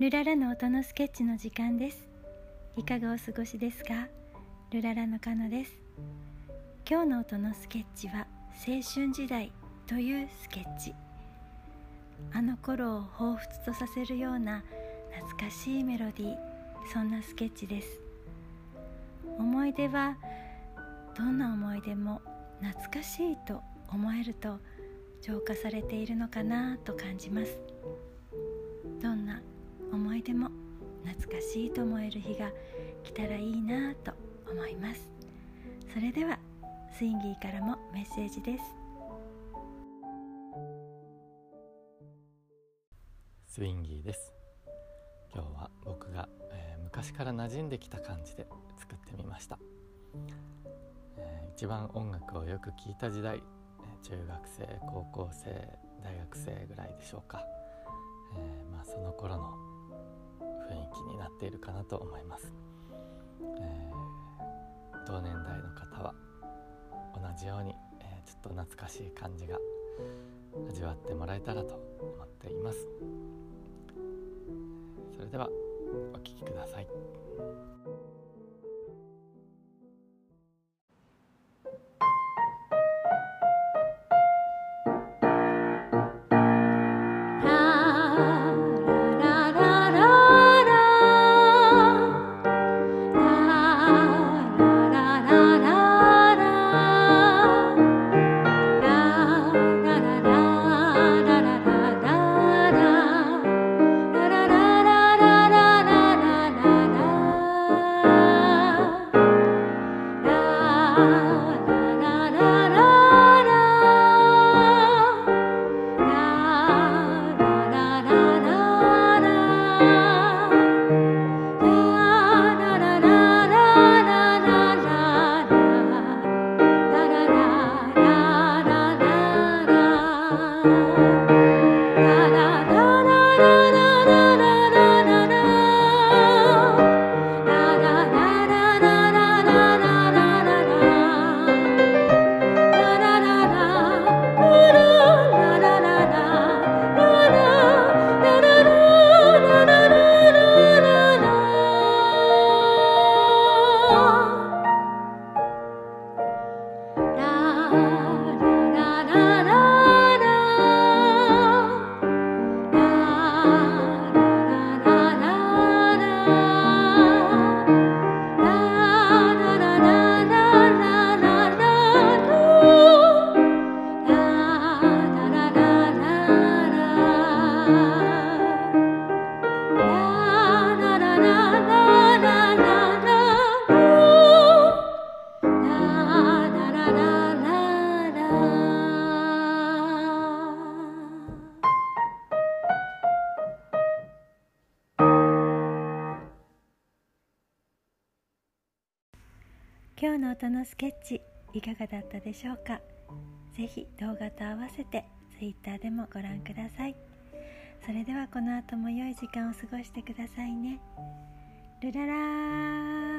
ルララの音のスケッチの時間です。いかがお過ごしですか？ルララのカノです。今日の音のスケッチは青春時代というスケッチ。あの頃を彷彿とさせるような懐かしいメロディーそんなスケッチです。思い出はどんな思い出も懐かしいと思えると浄化されているのかなと感じます。思い出も懐かしいと思える日が来たらいいなと思います。それではスインギーからもメッセージです。スインギーです。今日は僕が、えー、昔から馴染んできた感じで作ってみました、えー、一番音楽をよく聴いた時代中学生高校生大学生ぐらいでしょうか、えー、まあ、その頃のっているかなと思います、えー、同年代の方は同じように、えー、ちょっと懐かしい感じが味わってもらえたらと思っています。それではお聴きください。heart. 今日の音のスケッチいかがだったでしょうか？ぜひ動画と合わせて Twitter でもご覧ください。それではこの後も良い時間を過ごしてくださいね。ルララー。